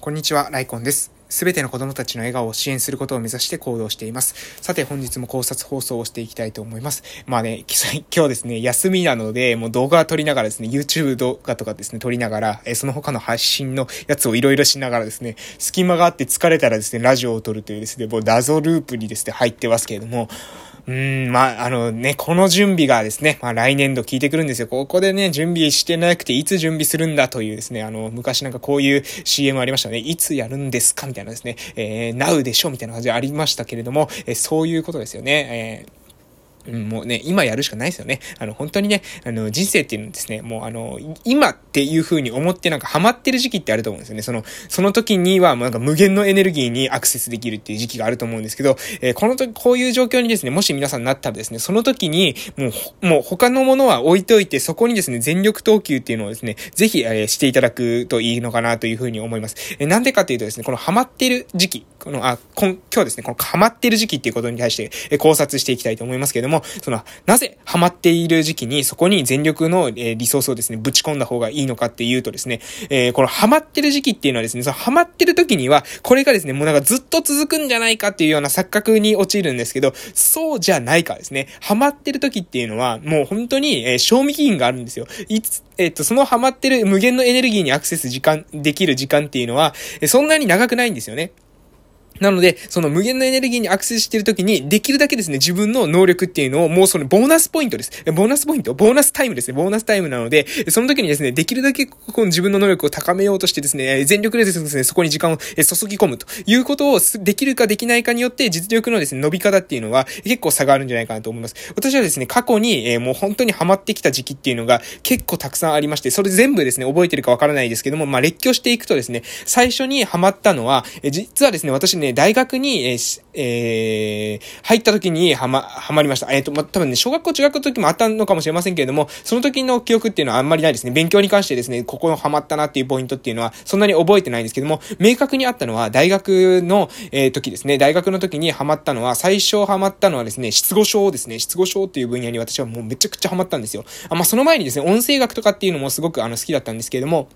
こんにちは、ライコンです。すべての子供たちの笑顔を支援することを目指して行動しています。さて、本日も考察放送をしていきたいと思います。まあね、今日ですね、休みなので、もう動画撮りながらですね、YouTube 動画とかですね、撮りながら、えその他の配信のやつをいろいろしながらですね、隙間があって疲れたらですね、ラジオを撮るというですね、もう謎ループにですね、入ってますけれども、うん、まあ、あのね、この準備がですね、まあ来年度聞いてくるんですよ。ここでね、準備してなくていつ準備するんだというですね、あの、昔なんかこういう CM ありましたね。いつやるんですか？みたいなですね、えー、なうでしょ？みたいな感じありましたけれども、えー、そういうことですよね。えーうん、もうね、今やるしかないですよね。あの、本当にね、あの、人生っていうのはですね、もうあの、今っていう風に思ってなんかハマってる時期ってあると思うんですよね。その、その時にはもう、なんか無限のエネルギーにアクセスできるっていう時期があると思うんですけど、えー、この時、こういう状況にですね、もし皆さんなったらですね、その時に、もう、もう他のものは置いといて、そこにですね、全力投球っていうのをですね、ぜひ、えー、していただくといいのかなという風に思います。えー、なんでかっていうとですね、このハマってる時期、この、あ、今日ですね、このハマってる時期っていうことに対して、考察していきたいと思いますけれども、その、なぜハマっている時期にそこに全力の、リソースをですね、ぶち込んだ方がいいのかっていうとですね、えー、このハマってる時期っていうのはですね、そのハマってる時には、これがですね、もうなんかずっと続くんじゃないかっていうような錯覚に陥るんですけど、そうじゃないかですね。ハマってる時っていうのは、もう本当に、えー、賞味期限があるんですよ。いつ、えっと、そのハマってる無限のエネルギーにアクセス時間、できる時間っていうのは、そんなに長くないんですよね。なので、その無限のエネルギーにアクセスしているときに、できるだけですね、自分の能力っていうのを、もうそのボーナスポイントです。ボーナスポイントボーナスタイムですね。ボーナスタイムなので、その時にですね、できるだけこの自分の能力を高めようとしてですね、全力でですね、そこに時間を注ぎ込むということをできるかできないかによって、実力のですね、伸び方っていうのは結構差があるんじゃないかなと思います。私はですね、過去に、え、もう本当にハマってきた時期っていうのが結構たくさんありまして、それ全部ですね、覚えてるかわからないですけども、まあ、列挙していくとですね、最初にハマったのは、え実はですね、私ね、大学に、えー、えー、入った時にはま、はまりました。えっ、ー、と、ま、多分ね、小学校、中学の時もあったのかもしれませんけれども、その時の記憶っていうのはあんまりないですね。勉強に関してですね、ここのハマったなっていうポイントっていうのは、そんなに覚えてないんですけども、明確にあったのは、大学の、え、時ですね。大学の時にハマったのは、最初ハマったのはですね、失語症ですね。失語症っていう分野に私はもうめちゃくちゃハマったんですよ。あ、まあ、その前にですね、音声学とかっていうのもすごくあの好きだったんですけれども、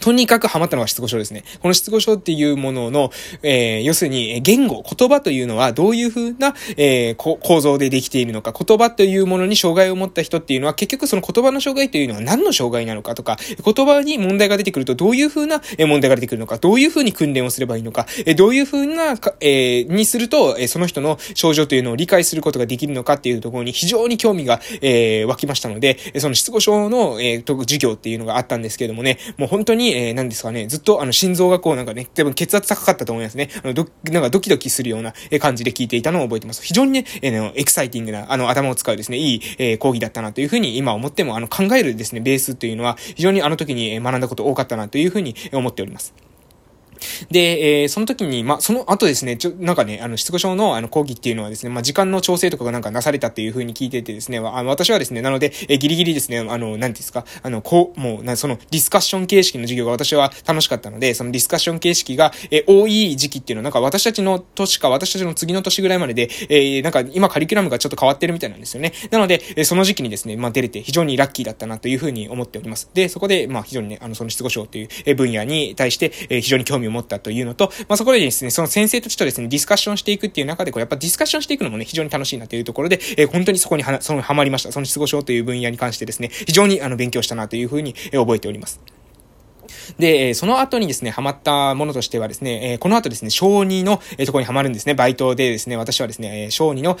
とにかくハマったのが失語症ですね。この失語症っていうものの、えー、要するに、言語、言葉というのはどういう風な、えー、構造でできているのか、言葉というものに障害を持った人っていうのは、結局その言葉の障害というのは何の障害なのかとか、言葉に問題が出てくるとどういう風な問題が出てくるのか、どういう風に訓練をすればいいのか、どういう風な、えー、にすると、その人の症状というのを理解することができるのかっていうところに非常に興味が、えー、湧きましたので、その失語症の、えー、授業っていうのがあったんですけれどもね、もう本当に、えー、何ですかね、ずっとあの心臓がこうなんかね、多分血圧高かったと思いますね。あの、ど、なんかドキドキするような感じで聞いていたのを覚えてます。非常にね、えー、エキサイティングな、あの、頭を使うですね、いい、えー、講義だったなというふうに今思っても、あの、考えるですね、ベースというのは、非常にあの時に学んだこと多かったなというふうに思っております。で、えー、その時に、まあ、その後ですね、ちょ、なんかね、あの、失語症の、あの、講義っていうのはですね、まあ、時間の調整とかがなんかなされたっていう風に聞いててですね、あの、私はですね、なので、えー、ギリギリですね、あの、なんですか、あの、こう、もう、な、その、ディスカッション形式の授業が私は楽しかったので、そのディスカッション形式が、えー、多い時期っていうのは、なんか私たちの年か、私たちの次の年ぐらいまでで、えー、なんか今カリキュラムがちょっと変わってるみたいなんですよね。なので、えー、その時期にですね、まあ、出れて非常にラッキーだったなという風に思っております。で、そこで、まあ、非常にね、あの、その失語症という分野に対して、えー、非常に興味を持ったというのと、まあ、そこでですね、その先生たちとですね、ディスカッションしていくっていう中で、これやっぱディスカッションしていくのもね、非常に楽しいなというところで、えー、本当にそこには、その、ハマりました。その失語症という分野に関してですね、非常にあの、勉強したなというふうに、え、覚えております。で、その後にですね、ハマったものとしてはですね、この後ですね、小児の、とこにハマるんですね。バイトでですね、私はですね、小児の、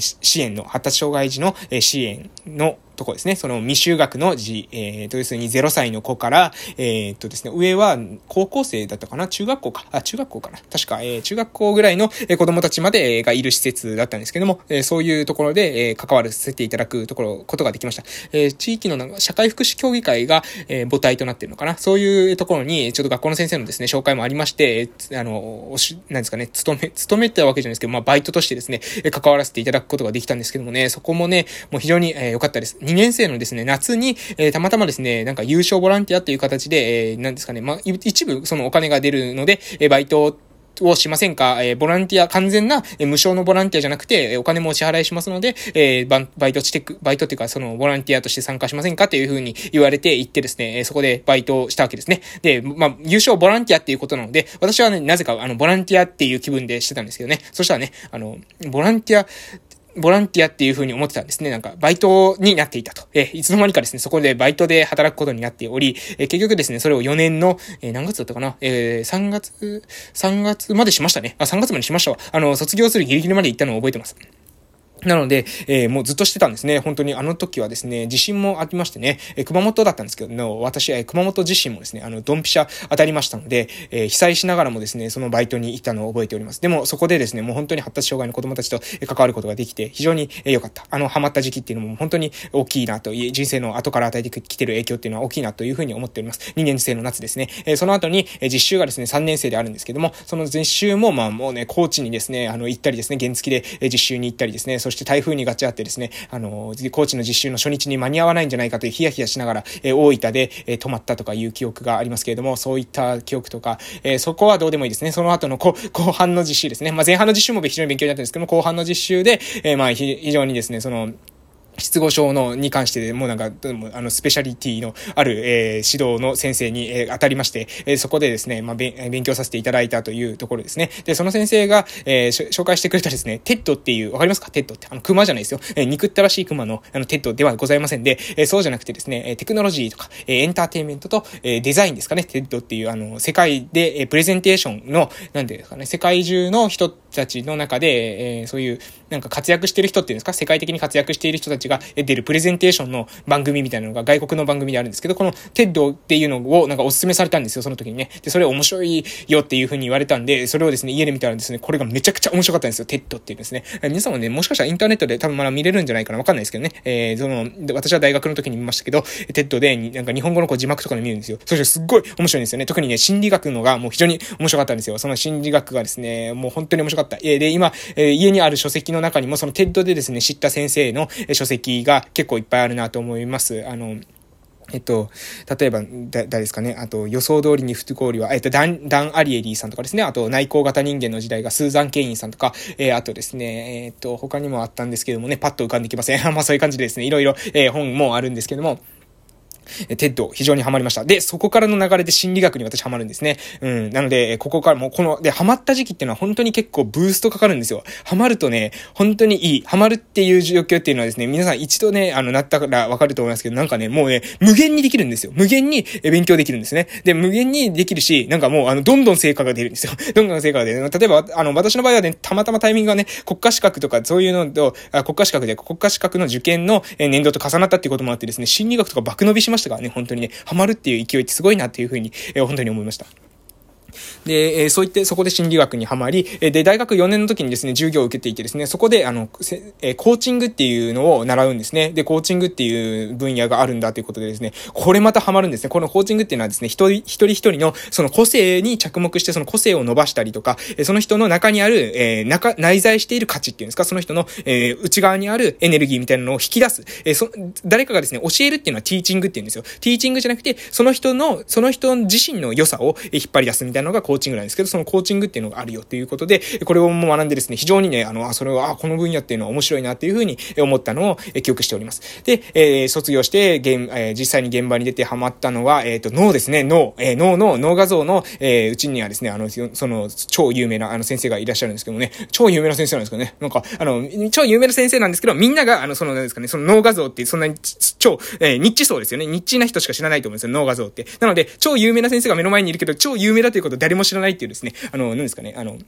支援の、発達障害児の、支援の、とこですね。その未就学の字、えー、と、要するに0歳の子から、えー、っとですね、上は高校生だったかな？中学校か？あ、中学校かな？確か、えー、中学校ぐらいの子供たちまでがいる施設だったんですけども、え、そういうところで、え、関わらせていただくところ、ことができました。え、地域の社会福祉協議会が、え、母体となってるのかな？そういうところに、ちょっと学校の先生のですね、紹介もありまして、あの、おし、なんですかね、勤め、勤めてたわけじゃないですけど、まあ、バイトとしてですね、関わらせていただくことができたんですけどもね、そこもね、もう非常に良、えー、かったです。2年生のですね、夏に、えー、たまたまですね、なんか優勝ボランティアという形で、えー、なんですかね、まあ、一部そのお金が出るので、えー、バイトをしませんかえー、ボランティア、完全な、えー、無償のボランティアじゃなくて、お金もお支払いしますので、えー、バイトしてく、バイトっていうか、その、ボランティアとして参加しませんかというふうに言われて行ってですねえ、そこでバイトをしたわけですね。で、まあ、優勝ボランティアっていうことなので、私はね、なぜか、あの、ボランティアっていう気分でしてたんですけどね。そしたらね、あの、ボランティア、ボランティアっていう風に思ってたんですね。なんか、バイトになっていたと。えいつの間にかですね、そこでバイトで働くことになっており、え結局ですね、それを4年の、え何月だったかな？えー、3月、3月までしましたね。あ、3月までしましたわ。あの、卒業するギリギリまで行ったのを覚えてます。なので、えー、もうずっとしてたんですね。本当にあの時はですね、地震もありましてね、えー、熊本だったんですけどの、私、えー、熊本地震もですね、あの、ドンピシャ当たりましたので、え、被災しながらもですね、そのバイトに行ったのを覚えております。でも、そこでですね、もう本当に発達障害の子供たちと関わることができて、非常に良、かった。あの、ハマった時期っていうのも本当に大きいなと、人生の後から与えてきてる影響っていうのは大きいなというふうに思っております。2年生の夏ですね。え、その後に、え、実習がですね、3年生であるんですけども、その実習も、まあもうね、高知にですね、あの、行ったりですね、原付で、実習に行ったりですね、そして台風にガチあってですね、あの、高知の実習の初日に間に合わないんじゃないかというヒヤヒヤしながら、え、大分で、えー、泊まったとかいう記憶がありますけれども、そういった記憶とか、え、そこはどうでもいいですね。その後の後半の実習ですね。まあ、前半の実習も非常に勉強になったんですけども、後半の実習で、え、まあ、非常にですね、その、失語症のに関してでもうなんか、あの、スペシャリティのある、えー、指導の先生に、えー、当たりまして、えー、そこでですね、まあ、勉強させていただいたというところですね。で、その先生が、えー、紹介してくれたですね、 TED っていう、わかりますか？ TED って。あの、熊じゃないですよ。えー、憎ったらしい熊の、あの、テッドではございませんで、えー、そうじゃなくてですね、テクノロジーとか、えー、エンターテインメントと、えー、デザインですかね、 TED っていう、あの、世界で、えー、プレゼンテーションの、なんていうんですかね、世界中の人たちの中で、えー、そういう、なんか活躍してる人っていうんですか、世界的に活躍している人たちが出るプレゼンテーションの番組みたいなのが外国の番組であるんですけど、この TED っていうのをなんかお勧めされたんですよ、その時にね。で、それ面白いよっていう風に言われたんで、それをですね、家で見たらですね、これがめちゃくちゃ面白かったんですよ、 TED っていうんですね。皆さんもね、もしかしたらインターネットで多分まだ見れるんじゃないかな、わかんないですけどね。えー、その、私は大学の時に見ましたけど、 TED で、なんか日本語のこう字幕とかで見るんですよ。そしてすっごい面白いんですよね。特にね、心理学のがもう非常に面白かったんですよ。その心理学がですね、もう本当に面白かった。え、で、今、え、家にある書籍の中にもその TED でですね、知った先生の書籍が結構いっぱいあるなと思います。あの、えっと、例えば、誰ですかね。あと、予想通りに不合理は、えっと、ダン、ダン・アリエリーさんとかですね。あと、内向型人間の時代がスーザン・ケインさんとか、えー、あとですね、えー、っと、他にもあったんですけどもね、パッと浮かんできません。まあ、そういう感じでですね、いろいろ、えー、本もあるんですけども、え TED、非常にハマりました。で、そこからの流れで心理学に私ハマるんですね。うん。なので、ここからも、この、で、ハマった時期っていうのは本当に結構ブーストかかるんですよ。ハマるとね、本当にいい。ハマるっていう状況っていうのはですね、皆さん一度ね、あの、なったからわかると思いますけど、なんかね、もうね、無限にできるんですよ。無限に勉強できるんですね。で、無限にできるし、なんかもう、あの、どんどん成果が出るんですよ。どんどん成果が出る。例えば、あの、私の場合はね、たまたまタイミングがね、国家資格とかそういうのと、あ国家資格で国家資格の受験の年度と重なったっていうこともあってですね、心理学とか爆伸びしましたからね、本当にね。ハマるっていう勢いってすごいなっていうふうに、えー、本当に思いました。で、え、そういってそこで心理学にはまり、えで、大学4年の時にですね、授業を受けていてですね、そこで、あの、え、コーチングっていうのを習うんですね。で、コーチングっていう分野があるんだということでですね、これまたハマるんですね。このコーチングっていうのはですね、一人一人のその個性に着目して、その個性を伸ばしたりとか、えその人の中にある、えー、中、内在している価値っていうんですか、その人の、え、内側にあるエネルギーみたいなのを引き出す。え、そ、誰かがですね、教えるっていうのはティーチングっていうんですよ。ティーチングじゃなくて、その人の、その人自身の良さを引っ張り出すみたいなのがコーチングなんですけど、そのコーチングっていうのがあるよっていうことで、これをも学んでですね、非常にね、あの、あ、それは、あ、この分野っていうのは面白いなっていうふうに思ったのを記憶しております。で、えー、卒業して、現、えー、実際に現場に出てハマったのは、えっ、ー、と、脳ですね、脳、えー、脳の、脳画像の、えー、うちにはですね、あの、その、超有名な、あの、先生がいらっしゃるんですけどもね、超有名な先生なんですけどね、なんか、あの、超有名な先生なんですけど、みんなが、あの、その、なんですかね、その脳画像ってそんなに超、えー、ニッチ層ですよね。ニッチな人しか知らないと思うんですよ、脳画像って。なので、超有名な先生が目の前にいるけど、超有名だということを誰も知らないっていうですね、あの、何ですかね、あの、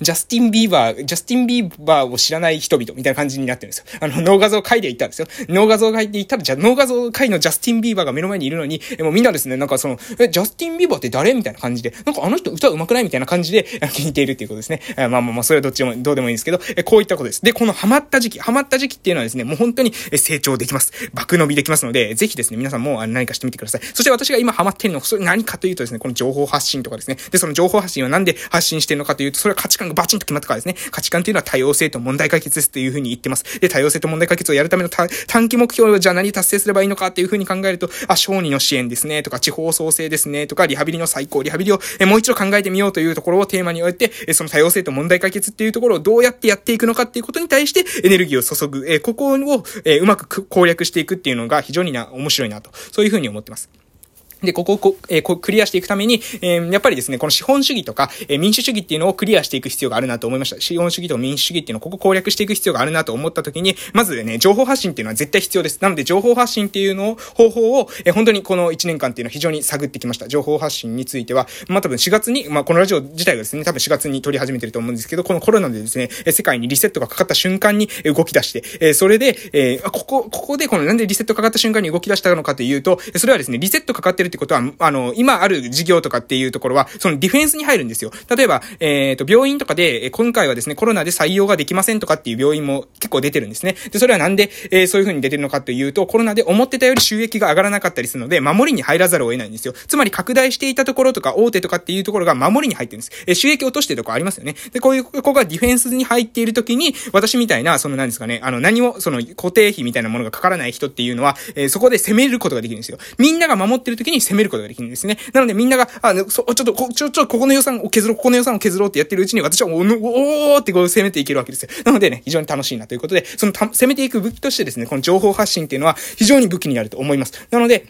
ジャスティン・ビーバー、ジャスティン・ビーバーを知らない人々みたいな感じになってるんですよ。あの、脳画像界で言ったんですよ。脳画像界で言ったら、じゃ、脳画像界のジャスティン・ビーバーが目の前にいるのに、えもうみんなですね、なんかその、え、ジャスティン・ビーバーって誰みたいな感じで、なんかあの人歌上手くないみたいな感じで聞いているっていうことですね。えまあまあまあ、それはどっちも、どうでもいいんですけど、え、こういったことです。で、このハマった時期、ハマった時期っていうのはですね、もう本当に成長できます。爆伸びできますので、ぜひですね、皆さんも何かしてみてください。そして私が今ハマってるのは、それ何かというとですね、この情報発信とかですね。で、その情報発信はなんで発信してるのかというと、それは価値観がバチンと決まったからですね。価値観っていうのは多様性と問題解決ですっていうふうに言ってます。で、多様性と問題解決をやるための短期目標をじゃあ何達成すればいいのかっていうふうに考えると、あ、小児の支援ですね、とか、地方創生ですね、とか、リハビリの最高、リハビリを、えもう一度考えてみようというところをテーマに置いて、えその多様性と問題解決っていうところをどうやってやっていくのかっていうことに対してエネルギーを注ぐ、えここを、えうまく攻略していくっていうのが非常にな、面白いなと、そういうふうに思ってます。で、ここをこ、えー、クリアしていくために、えー、やっぱりですね、この資本主義とか、えー、民主主義っていうのをクリアしていく必要があるなと思いました。資本主義と民主主義っていうのをここ攻略していく必要があるなと思った時に、まずね、情報発信っていうのは絶対必要です。なので、情報発信っていうのを、方法を、えー、本当にこの1年間っていうのを非常に探ってきました。情報発信については、まあ、多分4月に、まあ、このラジオ自体がですね、多分4月に撮り始めてると思うんですけど、このコロナでですね、世界にリセットがかかった瞬間に動き出して、えー、それで、えー、ここ、ここでこのなんでリセットかかった瞬間に動き出したのかというと、それはですね、リセットかかってるってことは、あの、今ある事業とかっていうところは、そのディフェンスに入るんですよ。例えば、えっ、ー、と、病院とかで、今回はですね、コロナで採用ができませんとかっていう病院も結構出てるんですね。で、それはなんで、えー、そういう風に出てるのかというと、コロナで思ってたより収益が上がらなかったりするので、守りに入らざるを得ないんですよ。つまり拡大していたところとか、大手とかっていうところが守りに入ってるんです。えー、収益落としてるとこありますよね。で、こういう子がディフェンスに入っている時に、私みたいな、その何ですかね、あの、何も、その固定費みたいなものがかからない人っていうのは、えー、そこで攻めることができるんですよ。みんなが守ってる時に攻めることができるんですね。なのでみんなが、あ、の、そ、ちょっと、こ、ちょ、ちょ、ここの予算を削ろう、ここの予算を削ろうってやってるうちに、私はお、おーってこう攻めていけるわけですよ。なのでね、非常に楽しいなということで、そのた、攻めていく武器としてですね、この情報発信っていうのは非常に武器になると思います。なので、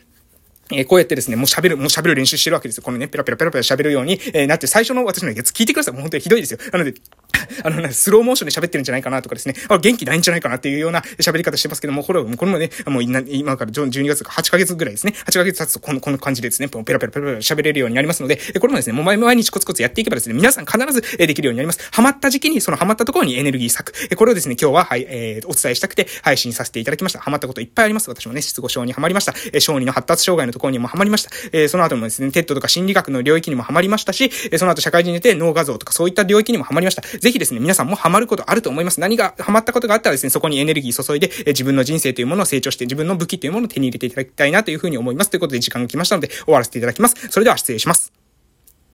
えー、こうやってですね、もう喋る、もう喋る練習してるわけですよ。このね、ペラペラペラペラ喋るように、えー、なって最初の私のやつ聞いてください。もう本当にひどいですよ。なので、あの、ねスローモーションで喋ってるんじゃないかなとかですね、あ、元気ないんじゃないかなっていうような喋り方してますけども、これは、これもね、もう今から12月か8ヶ月ぐらいですね、8ヶ月経つとこの、この感じでですね、ペラペラペラペラ喋れるようになりますので、これもですね、もう毎日コツコツやっていけばですね、皆さん必ずできるようになります。ハマった時期に、そのハマったところにエネルギー割く。これをですね、今日は、はい、えー、お伝えしたくて配信させていただきました。ハマったこといっぱいあります。私もね、失語症にハマりました。え小児の発達障害のところにもハマりました。えー、その後もですね、 TED とか心理学の領域にもハマりましたし、えその後社会人に出て脳画像とかそういった領域にもハマりました。ぜひですね、皆さんもハマることあると思います。何がハマったことがあったらですね、そこにエネルギー注いで、え自分の人生というものを成長して、自分の武器というものを手に入れていただきたいなというふうに思います。ということで時間が来ましたので、終わらせていただきます。それでは失礼します。